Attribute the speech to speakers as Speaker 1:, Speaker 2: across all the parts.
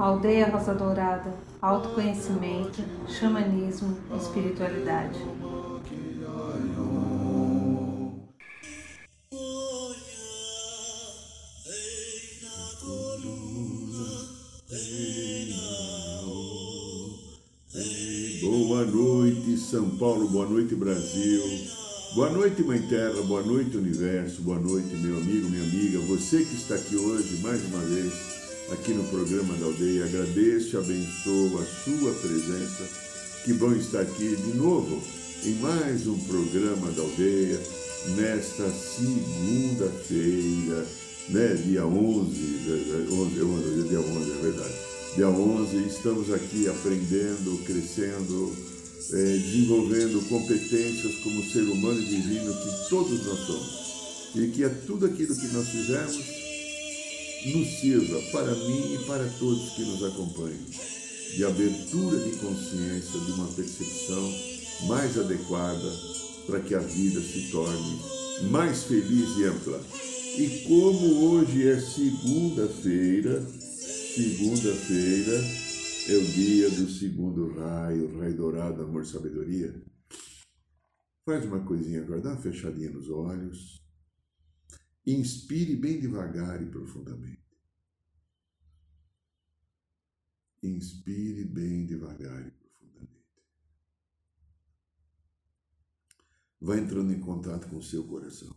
Speaker 1: Aldeia Rosa Dourada, autoconhecimento, xamanismo, espiritualidade.
Speaker 2: Boa noite, São Paulo, boa noite, Brasil. Boa noite, Mãe Terra, boa noite, Universo, boa noite, meu amigo, minha amiga, você que está aqui hoje, mais uma vez, aqui no programa da Aldeia. Agradeço e abençoo a sua presença. Que bom estar aqui de novo em mais um programa da Aldeia, nesta segunda-feira, né, dia 11, 11, 11, dia 11, é verdade. Dia 11, estamos aqui aprendendo, crescendo, é, desenvolvendo competências como ser humano e divino que todos nós somos. E que é tudo aquilo que nós fizermos nos sirva para mim e para todos que nos acompanham, de abertura de consciência, de uma percepção mais adequada para que a vida se torne mais feliz e ampla. E como hoje é segunda-feira, segunda-feira é o dia do segundo raio, raio dourado, amor, sabedoria. Faz uma coisinha agora, dá uma fechadinha nos olhos. Inspire bem devagar e profundamente. Inspire bem devagar e profundamente. Vá entrando em contato com o seu coração.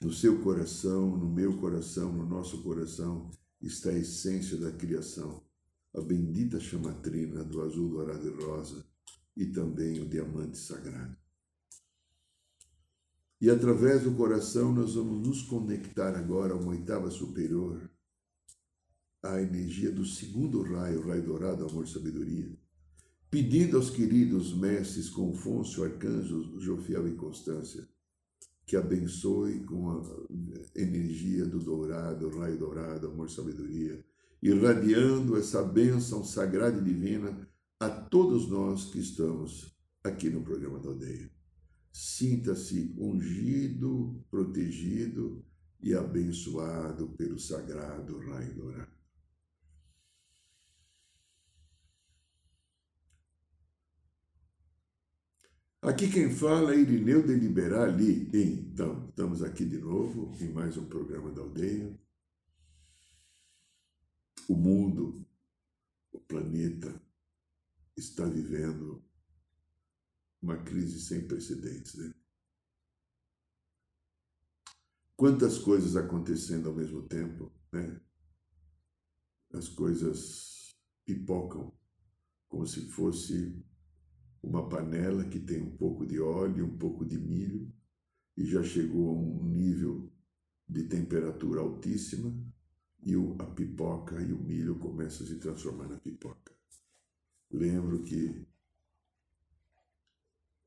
Speaker 2: No seu coração, no meu coração, no nosso coração, está a essência da criação, a bendita chamatrina do azul, dourado e rosa e também o diamante sagrado. E através do coração nós vamos nos conectar agora a uma oitava superior, a energia do segundo raio, raio dourado, amor sabedoria, pedindo aos queridos mestres Confúcio, Arcanjo, Jofiel e Constância, que abençoe com a energia do dourado, raio dourado, amor, sabedoria, irradiando essa bênção sagrada e divina a todos nós que estamos aqui no programa da aldeia. Sinta-se ungido, protegido e abençoado pelo sagrado raio dourado. Aqui quem fala é Irineu de Liberali. Então, estamos aqui de novo em mais um programa da aldeia. O mundo, o planeta, está vivendo uma crise sem precedentes. Né? Quantas coisas acontecendo ao mesmo tempo, né? As coisas pipocam como se fosse uma panela que tem um pouco de óleo um pouco de milho e já chegou a um nível de temperatura altíssima e a pipoca e o milho começam a se transformar na pipoca. Lembro que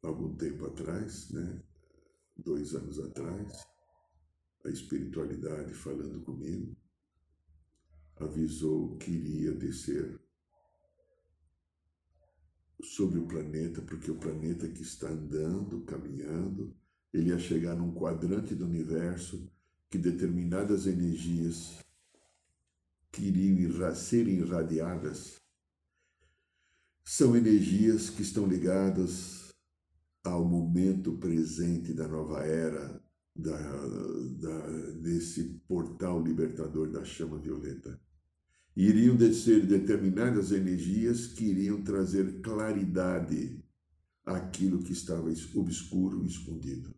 Speaker 2: algum tempo atrás, né, dois anos atrás, a espiritualidade falando comigo avisou que iria descer sobre o planeta, porque o planeta que está andando, caminhando, ele ia chegar num quadrante do universo que determinadas energias que iriam serem irradiadas são energias que estão ligadas ao momento presente da nova era, da, da, desse portal libertador da chama violeta iriam descer determinadas energias que iriam trazer claridade àquilo que estava obscuro escondido.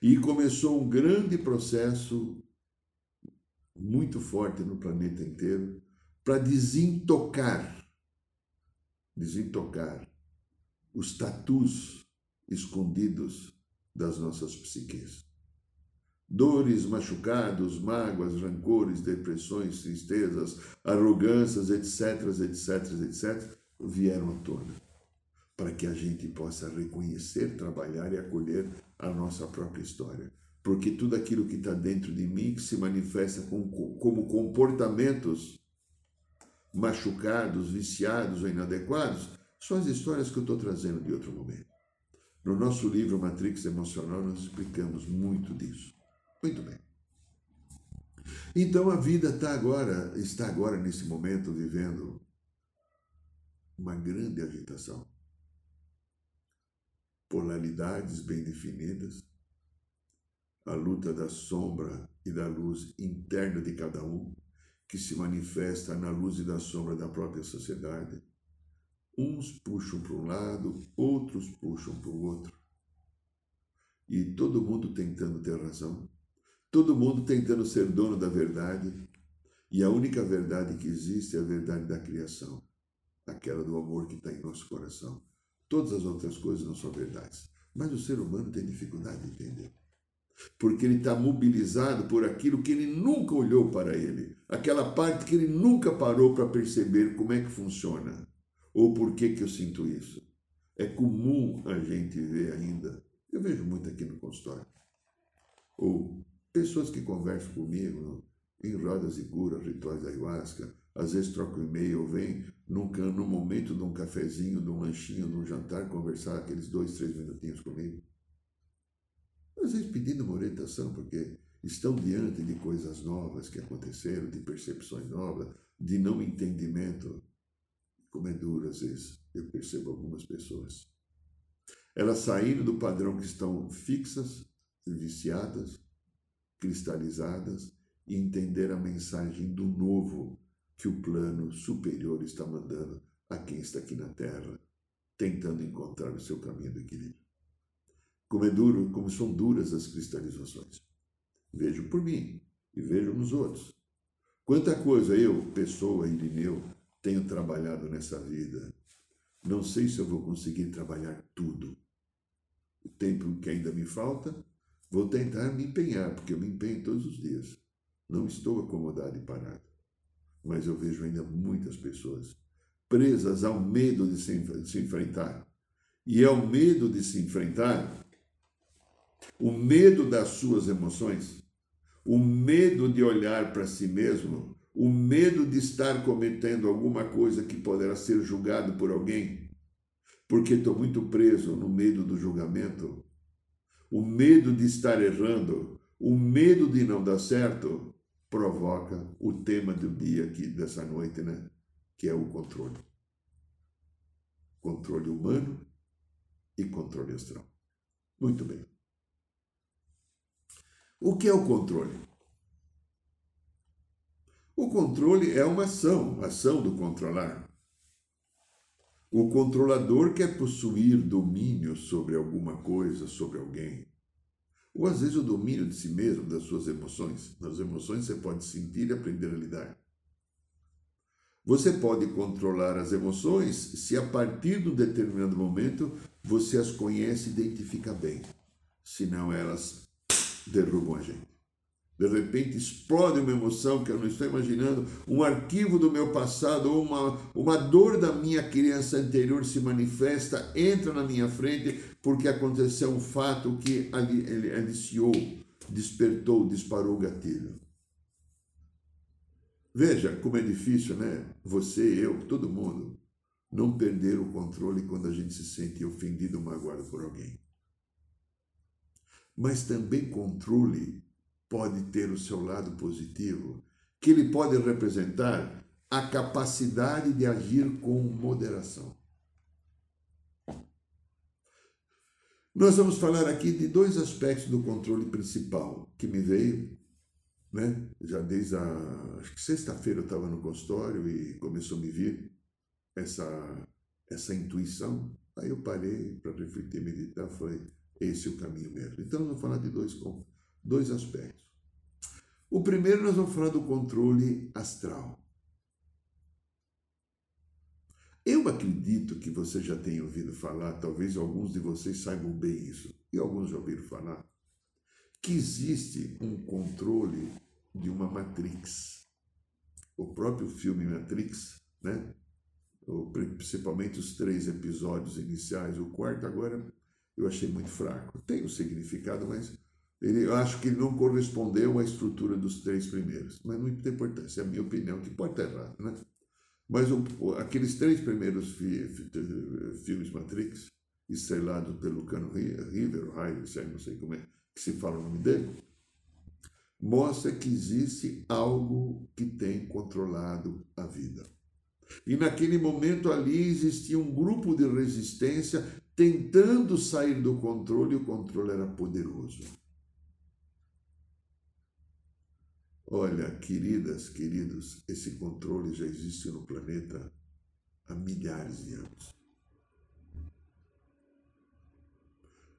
Speaker 2: E começou um grande processo muito forte no planeta inteiro para desintocar, desintocar os tatus escondidos das nossas psiques. Dores, machucados, mágoas, rancores, depressões, tristezas, arrogâncias, etc., etc., etc., vieram à tona, para que a gente possa reconhecer, trabalhar e acolher a nossa própria história. Porque tudo aquilo que está dentro de mim, que se manifesta como, comportamentos machucados, viciados ou inadequados, são as histórias que eu estou trazendo de outro momento. No nosso livro Matrix Emocional, nós explicamos muito disso. Muito bem. Então a vida está agora, está agora nesse momento vivendo uma grande agitação. Polaridades bem definidas, a luta da sombra e da luz interna de cada um, que se manifesta na luz e da sombra da própria sociedade. Uns puxam para um lado, outros puxam para o outro. E todo mundo tentando ter razão, todo mundo tentando ser dono da verdade, e a única verdade que existe é a verdade da criação, aquela do amor que está em nosso coração. Todas as outras coisas não são verdades, mas o ser humano tem dificuldade de entender porque ele está mobilizado por aquilo que ele nunca olhou para ele, aquela parte que ele nunca parou para perceber como é que funciona, ou por que, que eu sinto isso. É comum a gente ver ainda, eu vejo muito aqui no consultório, ou pessoas que conversam comigo em rodas e curas, rituais da ayahuasca, às vezes trocam e-mail, vem num, no momento de um cafezinho, de um lanchinho, de um jantar, conversar aqueles dois, três minutinhos comigo às vezes pedindo uma orientação, porque estão diante de coisas novas que aconteceram, de percepções novas, de não entendimento. Como é duro, às vezes, eu percebo algumas pessoas. Elas saíram do padrão que estão fixas, viciadas, cristalizadas, e entender a mensagem do novo que o plano superior está mandando a quem está aqui na Terra, tentando encontrar o seu caminho do equilíbrio como é duro, como são duras as cristalizações. Vejo por mim e vejo nos outros. Quanta coisa eu, pessoa, Irineu, tenho trabalhado nessa vida. Não sei se eu vou conseguir trabalhar tudo. O tempo que ainda me falta, vou tentar me empenhar, porque eu me empenho todos os dias. Não estou acomodado e parado. Mas eu vejo ainda muitas pessoas presas ao medo de se, de se enfrentar. E é o medo de se enfrentar o medo das suas emoções, o medo de olhar para si mesmo, o medo de estar cometendo alguma coisa que poderá ser julgado por alguém, porque estou muito preso no medo do julgamento, o medo de estar errando, o medo de não dar certo, provoca o tema do dia aqui, dessa noite, né? Que é o controle. Controle humano e controle astral. Muito bem. O que é o controle? O controle é uma ação, ação do controlar. O controlador quer possuir domínio sobre alguma coisa, sobre alguém. Ou às vezes o domínio de si mesmo, das suas emoções. Nas emoções você pode sentir e aprender a lidar. Você pode controlar as emoções se a partir de um determinado momento você as conhece e identifica bem. Senão elas derrubam a gente. De repente explode uma emoção que eu não estou imaginando, um arquivo do meu passado ou uma, uma dor da minha criança anterior se manifesta, entra na minha frente porque aconteceu um fato que ali, aliciou, despertou, disparou o gatilho. Veja como é difícil, né? Você, eu, todo mundo, não perder o controle quando a gente se sente ofendido ou magoado por alguém mas também controle pode ter o seu lado positivo, que ele pode representar a capacidade de agir com moderação. Nós vamos falar aqui de dois aspectos do controle principal que me veio, né? Já desde a acho que sexta-feira eu estava no consultório e começou a me vir essa essa intuição. Aí eu parei para refletir, meditar, falei, esse é o caminho mesmo. Então, nós vamos falar de dois, dois aspectos. O primeiro, nós vamos falar do controle astral. Eu acredito que você já tenha ouvido falar, talvez alguns de vocês saibam bem isso, e alguns já ouviram falar, que existe um controle de uma Matrix. O próprio filme Matrix, né? principalmente os três episódios iniciais, o quarto agora eu achei muito fraco. Tem um significado, mas ele, eu acho que ele não correspondeu à estrutura dos três primeiros. Mas não tem importância, é a minha opinião, que pode estar errado, né? Mas o, aqueles três primeiros fi, fi, filmes Matrix, estrelados pelo Cano River, River, não sei como é que se fala o nome dele, mostra que existe algo que tem controlado a vida. E naquele momento ali existia um grupo de resistência tentando sair do controle, e o controle era poderoso. Olha, queridas, queridos, esse controle já existe no planeta há milhares de anos.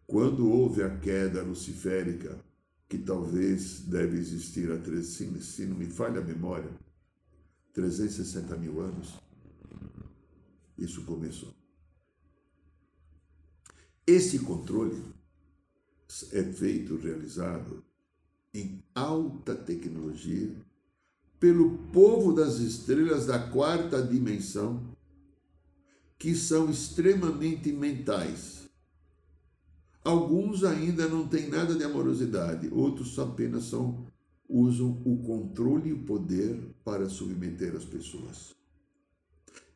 Speaker 2: Quando houve a queda luciférica, que talvez deve existir há, se, não me falha a memória, 360 mil anos, isso começou. Esse controle é feito, realizado em alta tecnologia pelo povo das estrelas da quarta dimensão, que são extremamente mentais. Alguns ainda não têm nada de amorosidade, outros apenas são, usam o controle e o poder para submeter as pessoas.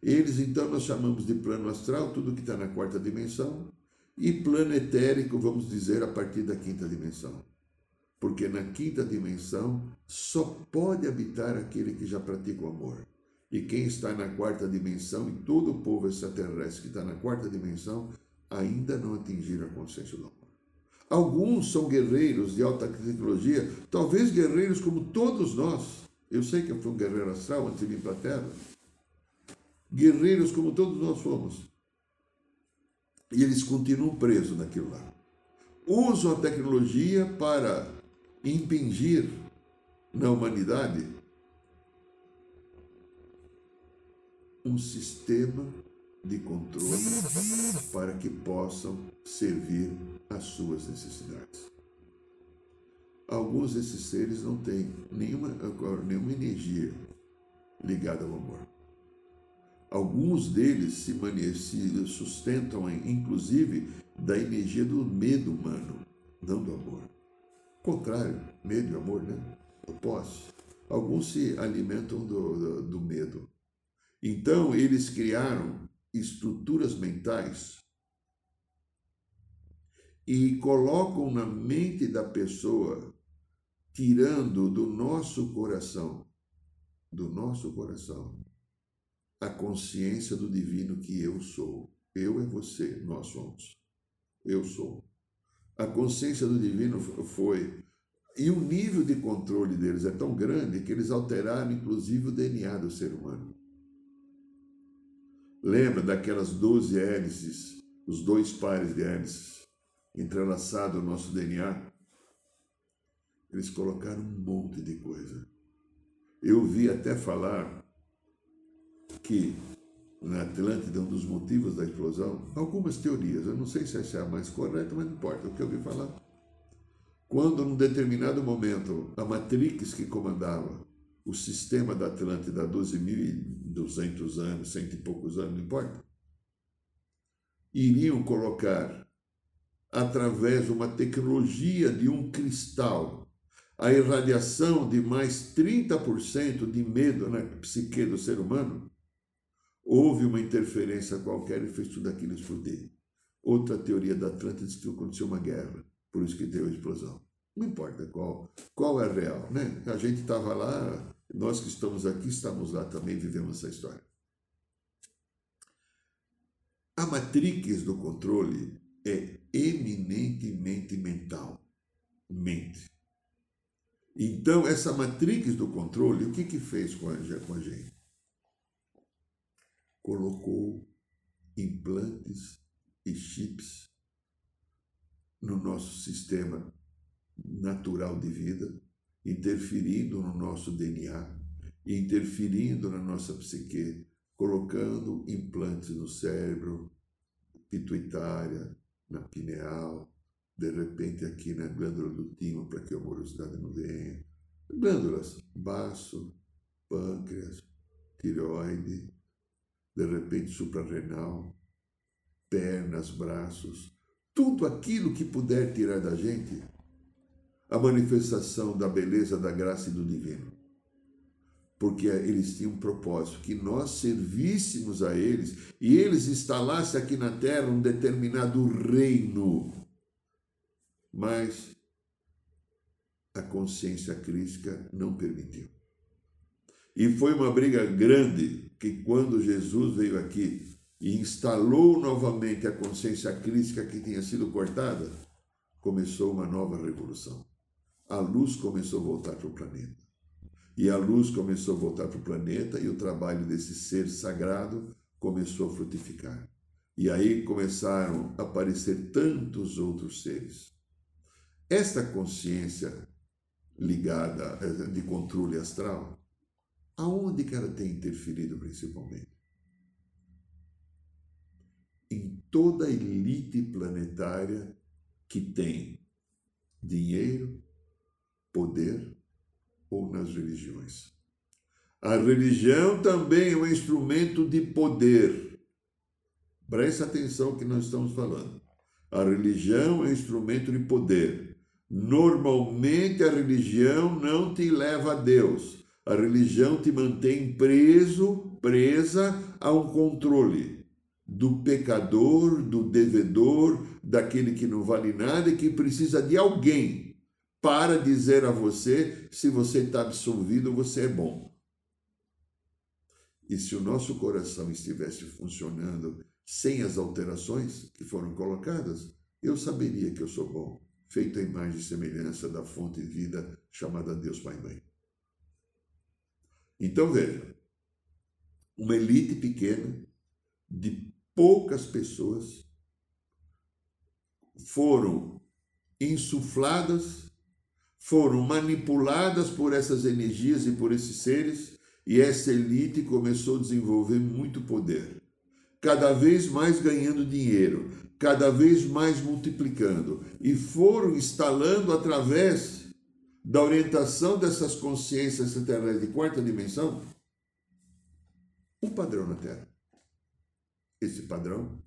Speaker 2: Eles, então, nós chamamos de plano astral, tudo que está na quarta dimensão, e plano etérico, vamos dizer, a partir da quinta dimensão. Porque na quinta dimensão só pode habitar aquele que já pratica o amor. E quem está na quarta dimensão, e todo o povo extraterrestre que está na quarta dimensão, ainda não atingiram a consciência do amor. Alguns são guerreiros de alta tecnologia, talvez guerreiros como todos nós. Eu sei que eu fui um guerreiro astral antes de vir para a Terra. Guerreiros como todos nós fomos. E eles continuam presos naquilo lá. Usam a tecnologia para impingir na humanidade um sistema de controle para que possam servir às suas necessidades. Alguns desses seres não têm nenhuma, nenhuma energia ligada ao amor. Alguns deles se, se sustentam, inclusive, da energia do medo humano, não do amor. Contrário, medo e amor, né? Opostos. Alguns se alimentam do, do, do medo. Então, eles criaram estruturas mentais e colocam na mente da pessoa, tirando do nosso coração, do nosso coração, a consciência do divino que eu sou. Eu é você, nós somos. Eu sou. A consciência do divino foi. E o nível de controle deles é tão grande que eles alteraram, inclusive, o DNA do ser humano. Lembra daquelas 12 hélices, os dois pares de hélices entrelaçados no nosso DNA? Eles colocaram um monte de coisa. Eu vi até falar que na Atlântida, um dos motivos da explosão, algumas teorias, eu não sei se essa é mais correta, mas não importa, o que eu ouvi falar. Quando, num determinado momento, a Matrix que comandava o sistema da Atlântida há 12.200 anos, cento e poucos anos, não importa, iriam colocar, através de uma tecnologia de um cristal, a irradiação de mais 30% de medo na psique do ser humano, Houve uma interferência qualquer e fez tudo aquilo explodir. Outra teoria da Atlântida diz que aconteceu uma guerra, por isso que deu a explosão. Não importa qual, qual é real, né? A gente estava lá, nós que estamos aqui, estamos lá também, vivemos essa história. A matrix do controle é eminentemente mental. Mente. Então, essa matrix do controle, o que, que fez com a, com a gente? Colocou implantes e chips no nosso sistema natural de vida, interferindo no nosso DNA, interferindo na nossa psique, colocando implantes no cérebro, pituitária, na pineal, de repente aqui na glândula do timo, para que a amorosidade não venha. Glândulas, baço, pâncreas, tireoide, de repente suprarrenal, pernas, braços, tudo aquilo que puder tirar da gente a manifestação da beleza, da graça e do divino. Porque eles tinham um propósito, que nós servíssemos a eles e eles instalassem aqui na terra um determinado reino. Mas a consciência crítica não permitiu. E foi uma briga grande que quando Jesus veio aqui e instalou novamente a consciência crítica que tinha sido cortada, começou uma nova revolução. A luz começou a voltar para o planeta. E a luz começou a voltar para o planeta e o trabalho desse ser sagrado começou a frutificar. E aí começaram a aparecer tantos outros seres. Esta consciência ligada eh, de controle astral, aonde que ela tem interferido principalmente? Em toda a elite planetária que tem dinheiro, poder ou nas religiões. A religião também é um instrumento de poder. Preste atenção que nós estamos falando. A religião é um instrumento de poder. Normalmente a religião não te leva a Deus. A religião te mantém preso, presa a um controle do pecador, do devedor, daquele que não vale nada e que precisa de alguém para dizer a você se você está absolvido, você é bom. E se o nosso coração estivesse funcionando sem as alterações que foram colocadas, eu saberia que eu sou bom, feito a imagem e semelhança da fonte de vida chamada Deus Pai Mãe. Então veja, uma elite pequena de poucas pessoas foram insufladas, foram manipuladas por essas energias e por esses seres, e essa elite começou a desenvolver muito poder, cada vez mais ganhando dinheiro, cada vez mais multiplicando, e foram instalando através da orientação dessas consciências centenárias de quarta dimensão um padrão na Terra esse padrão.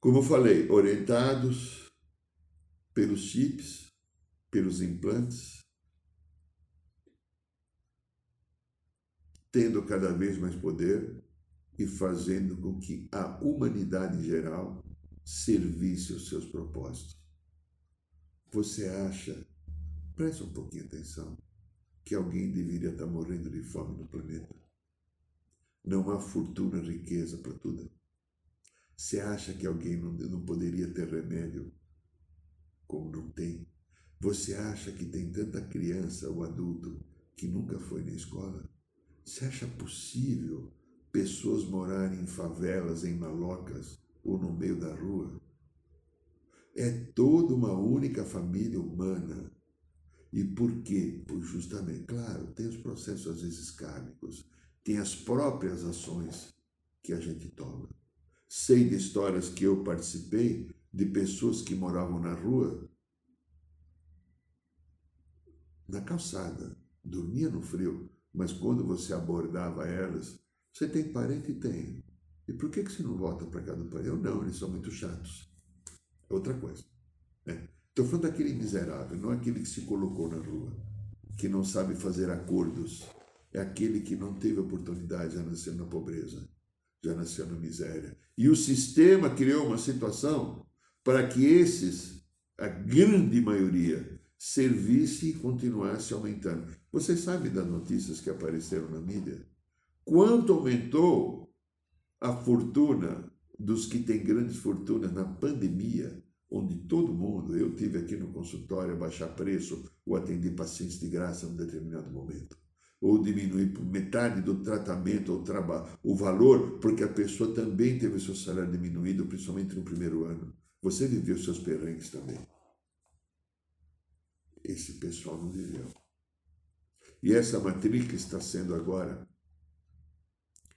Speaker 2: Como eu falei, orientados pelos chips, pelos implantes, tendo cada vez mais poder e fazendo com que a humanidade em geral servisse os seus propósitos. Você acha, preste um pouquinho atenção, que alguém deveria estar morrendo de fome no planeta? Não há fortuna, riqueza para tudo. Você acha que alguém não, não poderia ter remédio como não tem? Você acha que tem tanta criança ou adulto que nunca foi na escola? Você acha possível pessoas morarem em favelas, em malocas ou no meio da rua? É toda uma única família humana. E por quê? Por justamente, claro, tem os processos às vezes kármicos, tem as próprias ações que a gente toma. Sei de histórias que eu participei de pessoas que moravam na rua, na calçada, dormia no frio, mas quando você abordava elas, você tem parente? Tem. E por que, que você não volta para casa do parente? Eu não, eles são muito chatos. É outra coisa. Né? Estou falando daquele miserável, não aquele que se colocou na rua, que não sabe fazer acordos é aquele que não teve oportunidade, já nasceu na pobreza, já nasceu na miséria. E o sistema criou uma situação para que esses, a grande maioria, servisse e continuasse aumentando. Você sabe das notícias que apareceram na mídia? Quanto aumentou a fortuna dos que têm grandes fortunas na pandemia, onde todo mundo, eu tive aqui no consultório baixar preço ou atendi pacientes de graça num determinado momento ou diminuir metade do tratamento ou trabalho, o valor, porque a pessoa também teve seu salário diminuído, principalmente no primeiro ano. Você viveu seus perrengues também. Esse pessoal não viveu. E essa matriz está sendo agora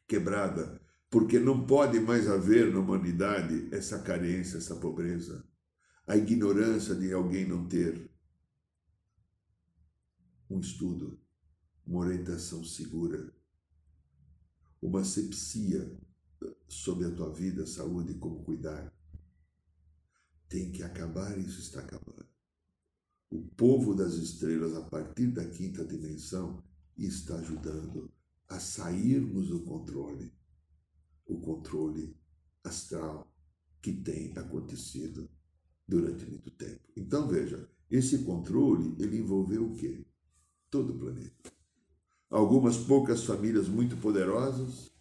Speaker 2: quebrada, porque não pode mais haver na humanidade essa carência, essa pobreza, a ignorância de alguém não ter um estudo uma orientação segura, uma sepsia sobre a tua vida, saúde e como cuidar. Tem que acabar, isso está acabando. O povo das estrelas, a partir da quinta dimensão, está ajudando a sairmos do controle, o controle astral que tem acontecido durante muito tempo. Então veja, Esse controle, ele envolveu o quê? Todo o planeta. Algumas poucas famílias muito poderosas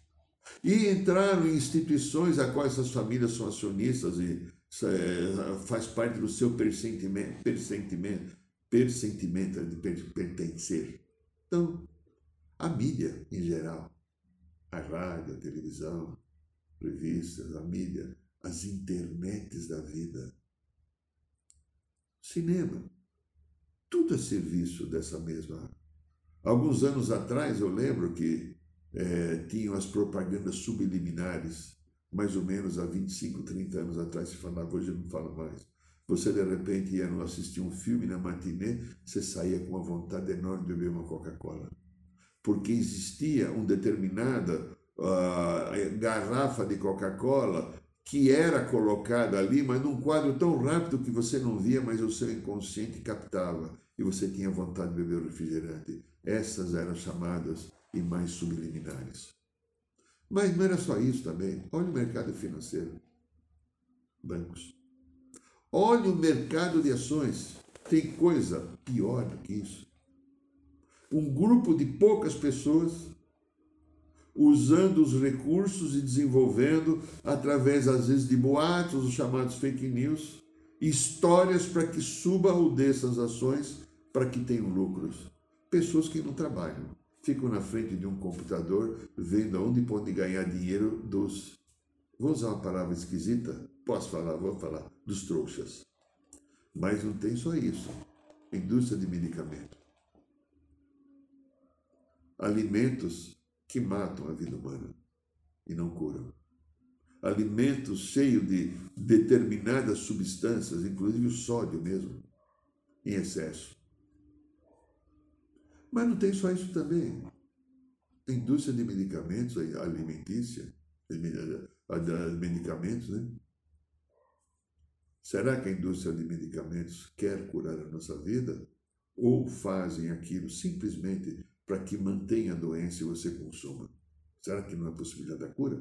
Speaker 2: e entraram em instituições a quais essas famílias são acionistas e é, faz parte do seu pressentimento, pressentimento, pressentimento de pertencer. Então, a mídia em geral, a rádio, a televisão, revistas, a mídia, as internets da vida, cinema, tudo a serviço dessa mesma. Alguns anos atrás eu lembro que é, tinham as propagandas subliminares, mais ou menos há 25, 30 anos atrás se falava, hoje não fala mais. Você de repente ia assistir um filme na matinê, você saía com uma vontade enorme de beber uma Coca-Cola. Porque existia uma determinada uh, garrafa de Coca-Cola que era colocada ali, mas num quadro tão rápido que você não via, mas o seu inconsciente captava e você tinha vontade de beber o refrigerante. Essas eram chamadas mais subliminares. Mas não era só isso também. Olha o mercado financeiro. Bancos. Olha o mercado de ações. Tem coisa pior do que isso. Um grupo de poucas pessoas usando os recursos e desenvolvendo, através às vezes de boatos, os chamados fake news, histórias para que suba ou desça as ações para que tenham lucros. Pessoas que não trabalham, ficam na frente de um computador vendo onde podem ganhar dinheiro dos. Vou usar uma palavra esquisita? Posso falar? Vou falar. Dos trouxas. Mas não tem só isso. Indústria de medicamento. Alimentos que matam a vida humana e não curam. Alimentos cheios de determinadas substâncias, inclusive o sódio mesmo, em excesso. Mas não tem só isso também. A indústria de medicamentos, alimentícia, medicamentos, né? Será que a indústria de medicamentos quer curar a nossa vida? Ou fazem aquilo simplesmente para que mantenha a doença e você consuma? Será que não é possibilidade da cura?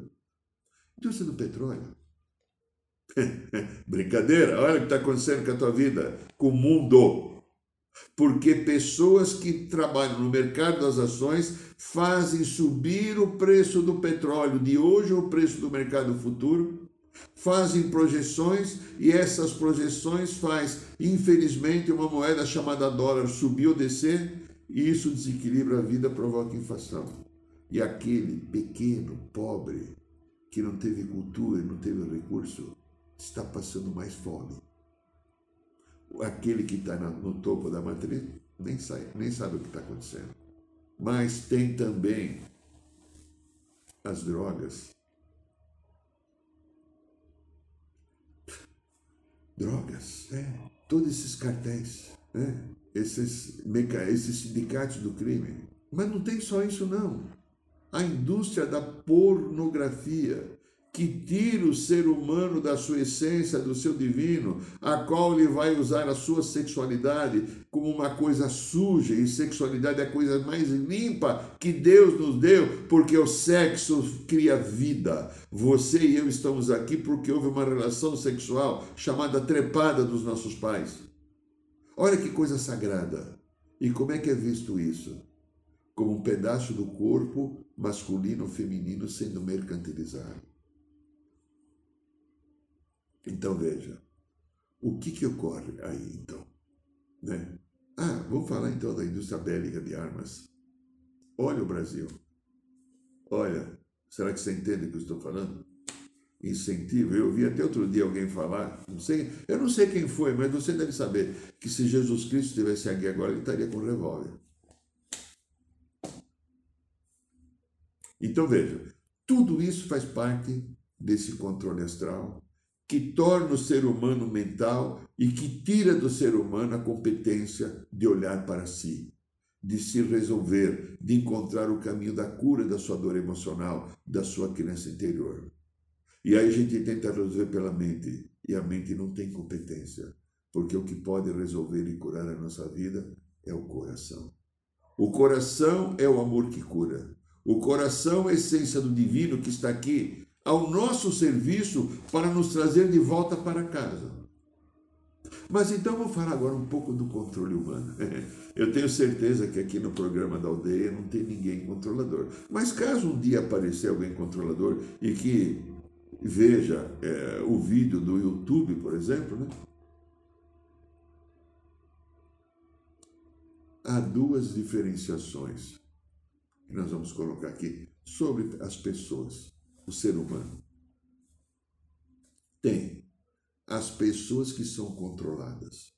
Speaker 2: Indústria do petróleo. Brincadeira, olha o que está acontecendo com a tua vida, com o mundo porque pessoas que trabalham no mercado das ações fazem subir o preço do petróleo de hoje ou o preço do mercado futuro, fazem projeções e essas projeções faz, infelizmente, uma moeda chamada dólar subir ou descer e isso desequilibra a vida, provoca inflação. E aquele pequeno, pobre, que não teve cultura, não teve recurso, está passando mais fome aquele que está no topo da matriz nem, sai, nem sabe o que está acontecendo. Mas tem também as drogas. Drogas, é, todos esses cartéis, né? Esses, esses sindicatos do crime. Mas não tem só isso, não. A indústria da pornografia que tira o ser humano da sua essência, do seu divino, a qual ele vai usar a sua sexualidade como uma coisa suja, e sexualidade é a coisa mais limpa que Deus nos deu, porque o sexo cria vida. Você e eu estamos aqui porque houve uma relação sexual chamada trepada dos nossos pais. Olha que coisa sagrada. E como é que é visto isso? Como um pedaço do corpo masculino ou feminino sendo mercantilizado. Então veja, o que, que ocorre aí então? Né? Ah, vamos falar então da indústria bélica de armas. Olha o Brasil. Olha, será que você entende o que eu estou falando? Incentivo. Eu ouvi até outro dia alguém falar, não sei, eu não sei quem foi, mas você deve saber que se Jesus Cristo estivesse aqui agora, ele estaria com um revólver. Então veja, tudo isso faz parte desse controle astral que torna o ser humano mental e que tira do ser humano a competência de olhar para si, de se resolver, de encontrar o caminho da cura da sua dor emocional, da sua criança interior. E aí a gente tenta resolver pela mente, e a mente não tem competência, porque o que pode resolver e curar a nossa vida é o coração. O coração é o amor que cura. O coração é a essência do divino que está aqui ao nosso serviço para nos trazer de volta para casa. Mas então vou falar agora um pouco do controle humano. Eu tenho certeza que aqui no programa da aldeia não tem ninguém controlador. Mas caso um dia aparecer alguém controlador e que veja é, o vídeo do YouTube, por exemplo, né? há duas diferenciações que nós vamos colocar aqui sobre as pessoas, o ser humano. Tem as pessoas que são controladas.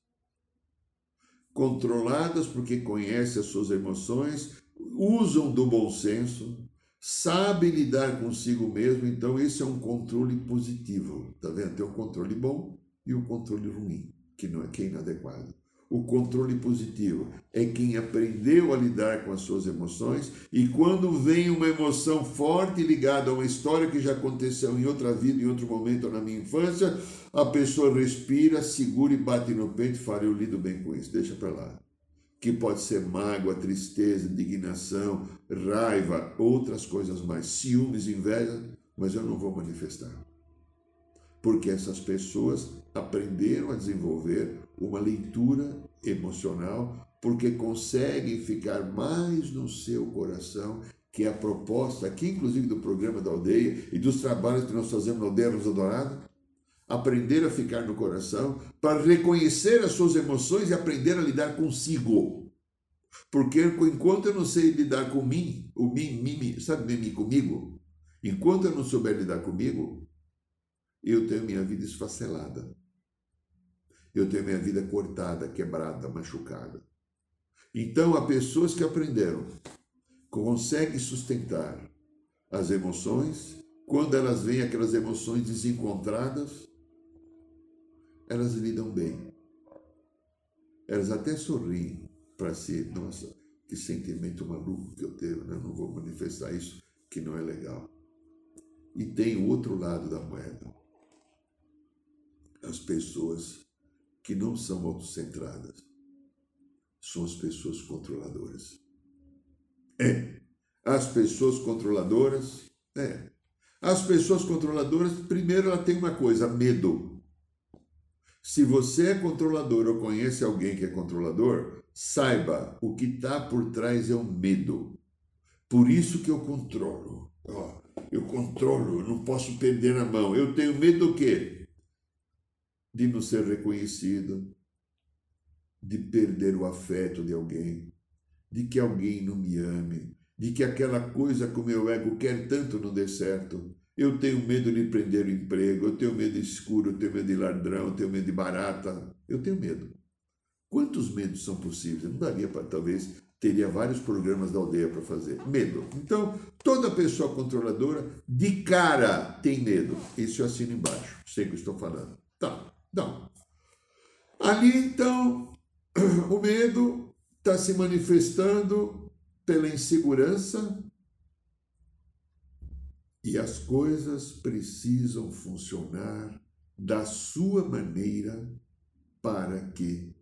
Speaker 2: Controladas porque conhecem as suas emoções, usam do bom senso, sabem lidar consigo mesmo, então esse é um controle positivo. Tá vendo? Tem o controle bom e o controle ruim, que não é que é inadequado. O controle positivo é quem aprendeu a lidar com as suas emoções e quando vem uma emoção forte ligada a uma história que já aconteceu em outra vida, em outro momento na minha infância, a pessoa respira, segura e bate no peito e fala: Eu lido bem com isso, deixa para lá. Que pode ser mágoa, tristeza, indignação, raiva, outras coisas mais, ciúmes, inveja, mas eu não vou manifestar. Porque essas pessoas aprenderam a desenvolver uma leitura emocional, porque conseguem ficar mais no seu coração, que é a proposta aqui, inclusive do programa da aldeia e dos trabalhos que nós fazemos na Aldeia Rosa Dourada. Aprender a ficar no coração, para reconhecer as suas emoções e aprender a lidar consigo. Porque enquanto eu não sei lidar com mim, o mim, mim, sabe mim comigo? Enquanto eu não souber lidar comigo, eu tenho minha vida esfacelada eu tenho minha vida cortada, quebrada, machucada. Então, há pessoas que aprenderam, conseguem sustentar as emoções, quando elas vêm aquelas emoções desencontradas, elas lidam bem. Elas até sorriem para si, nossa, que sentimento maluco que eu tenho, né? não vou manifestar isso, que não é legal. E tem o outro lado da moeda. As pessoas que não são autocentradas. São as pessoas controladoras. É. As pessoas controladoras, é. As pessoas controladoras, primeiro ela tem uma coisa, medo. Se você é controlador ou conhece alguém que é controlador, saiba, o que está por trás é o medo. Por isso que eu controlo. Oh, eu controlo, não posso perder a mão. Eu tenho medo do quê? de não ser reconhecido, de perder o afeto de alguém, de que alguém não me ame, de que aquela coisa que o meu ego quer tanto não dê certo. Eu tenho medo de perder o emprego, eu tenho medo de escuro, eu tenho medo de ladrão, eu tenho medo de barata. Eu tenho medo. Quantos medos são possíveis? Eu não daria para, talvez, teria vários programas da aldeia para fazer. Medo. Então, toda pessoa controladora, de cara, tem medo. Isso eu assino embaixo. Sei o que estou falando. Tá. Não. Ali, então, o medo está se manifestando pela insegurança e as coisas precisam funcionar da sua maneira para que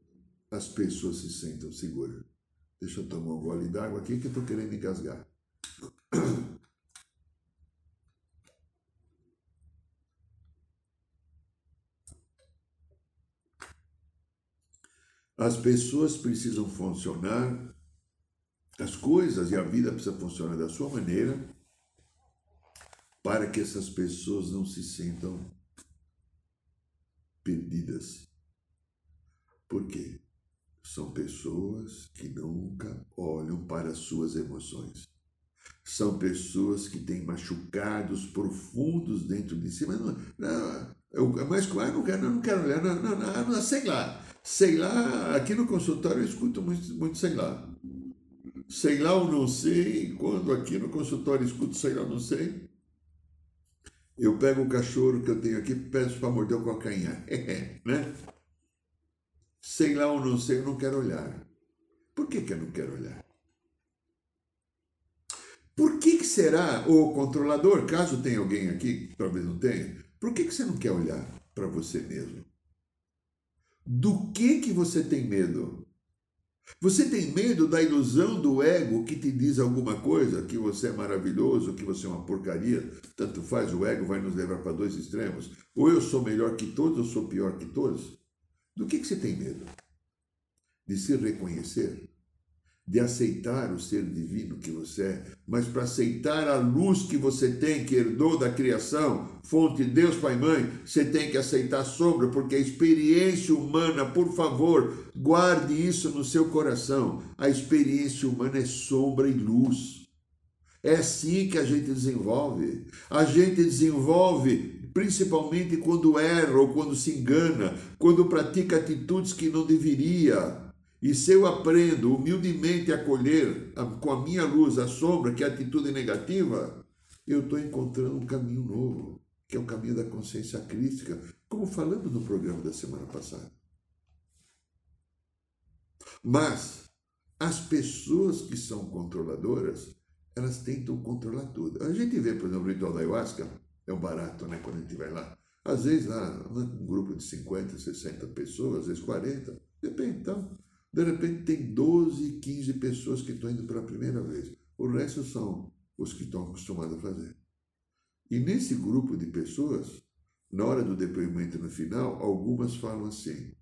Speaker 2: as pessoas se sintam seguras. Deixa eu tomar um gole d'água aqui que eu estou querendo engasgar. As pessoas precisam funcionar, as coisas e a vida precisa funcionar da sua maneira para que essas pessoas não se sintam perdidas. Por quê? São pessoas que nunca olham para as suas emoções. São pessoas que têm machucados profundos dentro de si. Mas não, não, eu, mas claro, não quero, não quero olhar, não, não, não, não, sei lá. Sei lá, aqui no consultório eu escuto muito, muito sei lá. Sei lá ou não sei, quando aqui no consultório eu escuto sei lá ou não sei, eu pego o cachorro que eu tenho aqui peço para morder o calcanhar. né? Sei lá ou não sei, eu não quero olhar. Por que, que eu não quero olhar? Por que, que será o controlador, caso tenha alguém aqui, talvez não tenha, por que, que você não quer olhar para você mesmo? Do que que você tem medo? Você tem medo da ilusão do ego que te diz alguma coisa, que você é maravilhoso, que você é uma porcaria? Tanto faz, o ego vai nos levar para dois extremos. Ou eu sou melhor que todos, ou sou pior que todos. Do que, que você tem medo? De se reconhecer? De aceitar o ser divino que você é, mas para aceitar a luz que você tem, que herdou da criação, fonte de Deus, Pai e Mãe, você tem que aceitar sombra, porque a experiência humana, por favor, guarde isso no seu coração. A experiência humana é sombra e luz. É assim que a gente desenvolve. A gente desenvolve principalmente quando erra ou quando se engana, quando pratica atitudes que não deveria. E se eu aprendo humildemente a acolher com a minha luz a sombra, que é a atitude negativa, eu estou encontrando um caminho novo, que é o caminho da consciência crítica, como falamos no programa da semana passada. Mas as pessoas que são controladoras, elas tentam controlar tudo. A gente vê, por exemplo, o ritual da ayahuasca, é um barato, né, quando a gente vai lá. Às vezes lá, um grupo de 50, 60 pessoas, às vezes 40, depende, então. De repente tem 12, 15 pessoas que estão indo pela primeira vez. O resto são os que estão acostumados a fazer. E nesse grupo de pessoas, na hora do depoimento no final, algumas falam assim: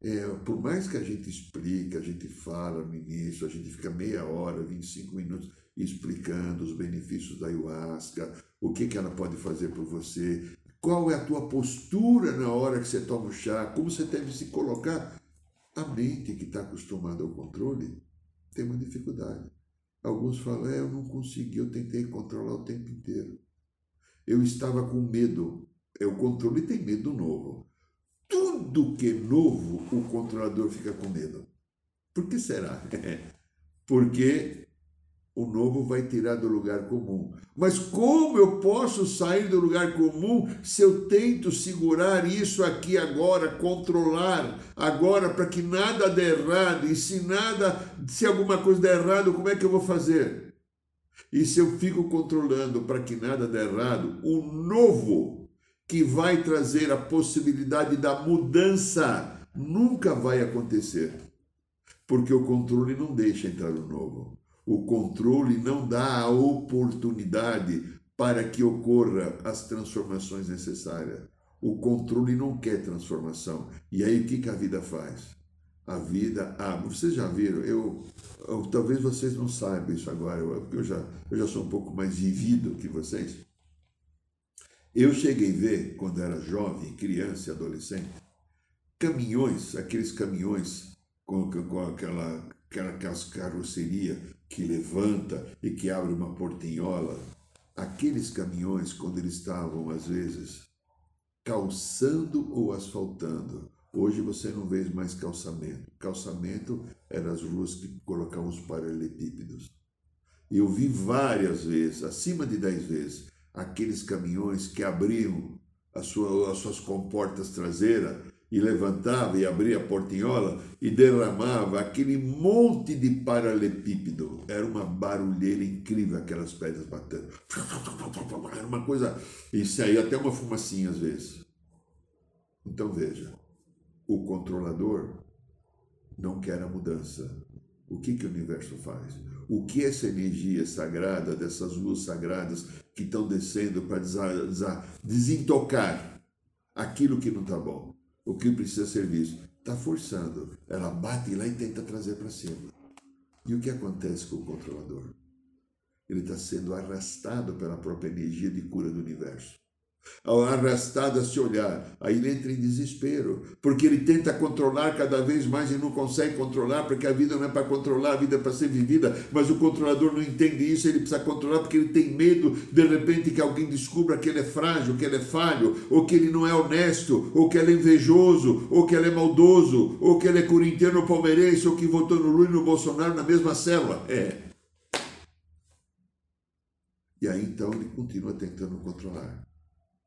Speaker 2: é, por mais que a gente explique, a gente fala no início, a gente fica meia hora, 25 minutos explicando os benefícios da ayahuasca, o que, que ela pode fazer por você, qual é a tua postura na hora que você toma o chá, como você deve se colocar. A mente que está acostumada ao controle tem uma dificuldade. Alguns falam, é, eu não consegui, eu tentei controlar o tempo inteiro. Eu estava com medo. É o controle tem medo novo. Tudo que é novo, o controlador fica com medo. Por que será? Porque o novo vai tirar do lugar comum. Mas como eu posso sair do lugar comum se eu tento segurar isso aqui agora, controlar agora para que nada dê errado? E se nada, se alguma coisa der errado, como é que eu vou fazer? E se eu fico controlando para que nada dê errado, o novo que vai trazer a possibilidade da mudança nunca vai acontecer. Porque o controle não deixa entrar o novo. O controle não dá a oportunidade para que ocorra as transformações necessárias. O controle não quer transformação. E aí o que, que a vida faz? A vida ah, Vocês já viram? Eu, eu, talvez vocês não saibam isso agora, porque eu já, eu já sou um pouco mais vivido que vocês. Eu cheguei a ver, quando era jovem, criança e adolescente, caminhões, aqueles caminhões com, com aquela, aquela carroceria que levanta e que abre uma portinhola, aqueles caminhões, quando eles estavam, às vezes, calçando ou asfaltando, hoje você não vê mais calçamento. Calçamento eram as ruas que colocavam os paralelepípedos. Eu vi várias vezes, acima de dez vezes, aqueles caminhões que abriam as suas, as suas comportas traseiras e levantava e abria a portinhola e derramava aquele monte de paralelepípedo. Era uma barulheira incrível aquelas pedras batendo. Era uma coisa. E saía até uma fumacinha às vezes. Então veja, o controlador não quer a mudança. O que, que o universo faz? O que essa energia sagrada, dessas luzes sagradas que estão descendo para desintocar aquilo que não está bom? O que precisa ser visto. Está forçando. Ela bate lá e tenta trazer para cima. E o que acontece com o controlador? Ele está sendo arrastado pela própria energia de cura do universo arrastado a se olhar. Aí ele entra em desespero, porque ele tenta controlar cada vez mais e não consegue controlar, porque a vida não é para controlar, a vida é para ser vivida, mas o controlador não entende isso, ele precisa controlar porque ele tem medo de repente que alguém descubra que ele é frágil, que ele é falho, ou que ele não é honesto, ou que ele é invejoso, ou que ele é maldoso, ou que ele é corintiano ou palmeirense, ou que votou no Lula e no Bolsonaro na mesma célula. É. E aí então ele continua tentando controlar.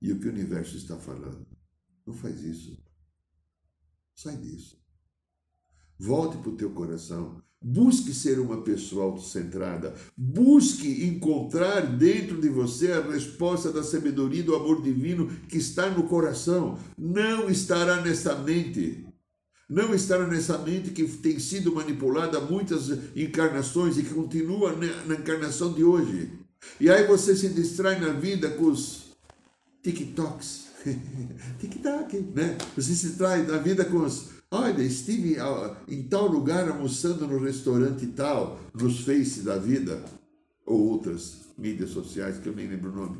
Speaker 2: E o que o universo está falando? Não faz isso. Sai disso. Volte para o teu coração. Busque ser uma pessoa autocentrada. Busque encontrar dentro de você a resposta da sabedoria e do amor divino que está no coração. Não estará nessa mente. Não estará nessa mente que tem sido manipulada muitas encarnações e que continua na encarnação de hoje. E aí você se distrai na vida com os TikToks. Tic-tac, né? Você se traz na vida com os. Olha, estive em tal lugar almoçando no restaurante tal, nos Face da vida, ou outras mídias sociais que eu nem lembro o nome.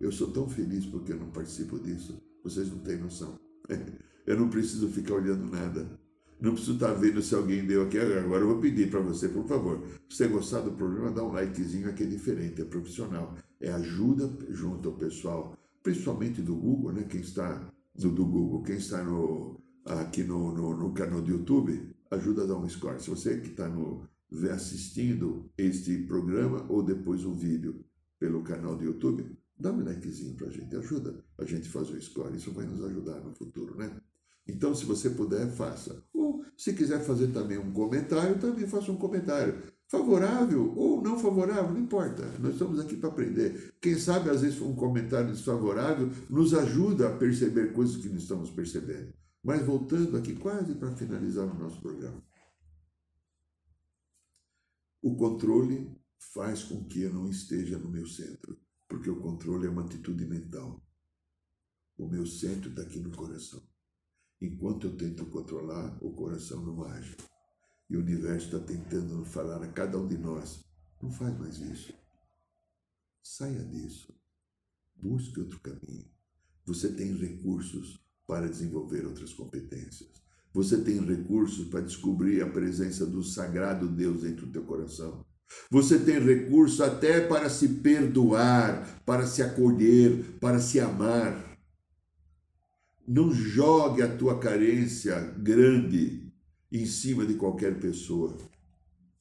Speaker 2: Eu sou tão feliz porque eu não participo disso. Vocês não têm noção. Eu não preciso ficar olhando nada. Não preciso estar vendo se alguém deu aqui. Agora eu vou pedir para você, por favor. Se você gostar do programa, dá um likezinho aqui é diferente, é profissional. É ajuda junto ao pessoal, principalmente do Google, né? Quem está do, do Google, quem está no, aqui no, no, no, canal do YouTube, ajuda a dar um score. Se você que está assistindo este programa ou depois um vídeo pelo canal do YouTube, dá um likezinho para a gente, ajuda a gente fazer o score. Isso vai nos ajudar no futuro, né? Então, se você puder, faça. Ou, se quiser fazer também um comentário, também faça um comentário. Favorável ou não favorável, não importa. Nós estamos aqui para aprender. Quem sabe, às vezes, um comentário desfavorável nos ajuda a perceber coisas que não estamos percebendo. Mas voltando aqui, quase para finalizar o nosso programa. O controle faz com que eu não esteja no meu centro, porque o controle é uma atitude mental. O meu centro está aqui no coração. Enquanto eu tento controlar, o coração não age. E o universo está tentando falar a cada um de nós: não faz mais isso. Saia disso. Busque outro caminho. Você tem recursos para desenvolver outras competências. Você tem recursos para descobrir a presença do sagrado Deus dentro do teu coração. Você tem recurso até para se perdoar, para se acolher, para se amar. Não jogue a tua carência grande em cima de qualquer pessoa.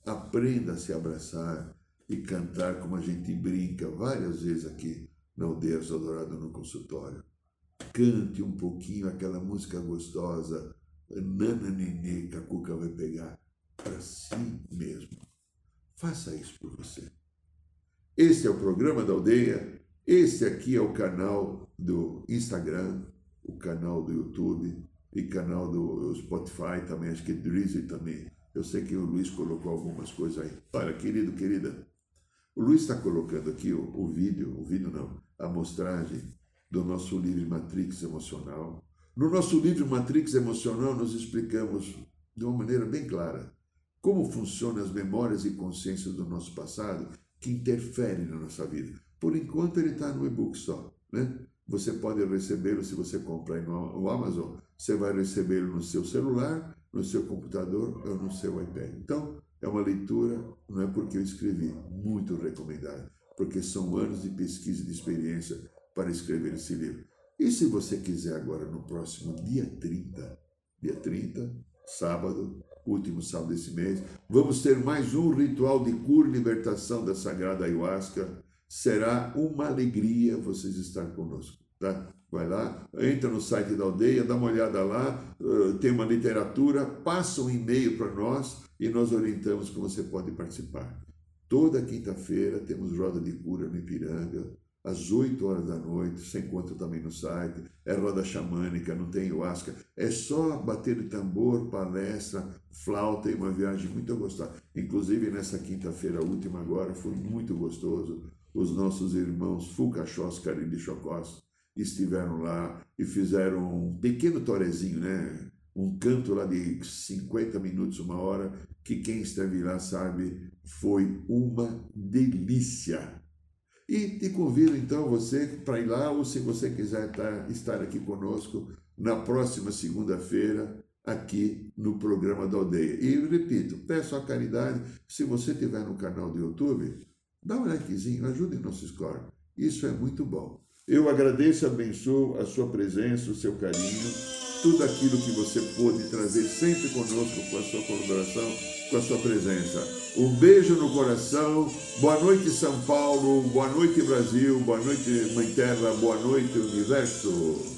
Speaker 2: Aprenda a se abraçar e cantar como a gente brinca várias vezes aqui na Aldeia Dourado no consultório. Cante um pouquinho aquela música gostosa, Nana Nenê, que a Cuca vai pegar para si mesmo. Faça isso por você. Este é o programa da Aldeia. Este aqui é o canal do Instagram o canal do YouTube e canal do Spotify também, acho que Drizzy também. Eu sei que o Luiz colocou algumas coisas aí. Olha, querido, querida, o Luiz está colocando aqui o, o vídeo, o vídeo não, a amostragem do nosso livro Matrix Emocional. No nosso livro Matrix Emocional, nós explicamos de uma maneira bem clara como funcionam as memórias e consciências do nosso passado que interferem na nossa vida. Por enquanto, ele está no e-book só, né? Você pode recebê-lo se você comprar no Amazon. Você vai recebê-lo no seu celular, no seu computador ou no seu iPad. Então, é uma leitura, não é porque eu escrevi, muito recomendado, porque são anos de pesquisa e de experiência para escrever esse livro. E se você quiser agora, no próximo dia 30, dia 30, sábado, último sábado desse mês, vamos ter mais um ritual de cura e libertação da Sagrada Ayahuasca será uma alegria vocês estar conosco. Tá? Vai lá, entra no site da aldeia, dá uma olhada lá, tem uma literatura, passa um e-mail para nós e nós orientamos como você pode participar. Toda quinta-feira temos roda de cura no Ipiranga, às 8 horas da noite, você encontra também no site, é roda xamânica, não tem ayahuasca, é só bater de tambor, palestra, flauta e uma viagem muito gostosa. Inclusive nessa quinta-feira última agora foi muito gostoso os nossos irmãos Fucachós Chocós estiveram lá e fizeram um pequeno torezinho, né? Um canto lá de 50 minutos, uma hora, que quem esteve lá sabe, foi uma delícia. E te convido então você para ir lá, ou se você quiser tá, estar aqui conosco na próxima segunda-feira, aqui no programa da aldeia. E repito, peço a caridade, se você estiver no canal do YouTube, Dá um likezinho, ajude nosso score. Isso é muito bom. Eu agradeço e abençoo a sua presença, o seu carinho, tudo aquilo que você pôde trazer sempre conosco com a sua colaboração, com a sua presença. Um beijo no coração. Boa noite, São Paulo. Boa noite, Brasil. Boa noite, Mãe Terra. Boa noite, Universo.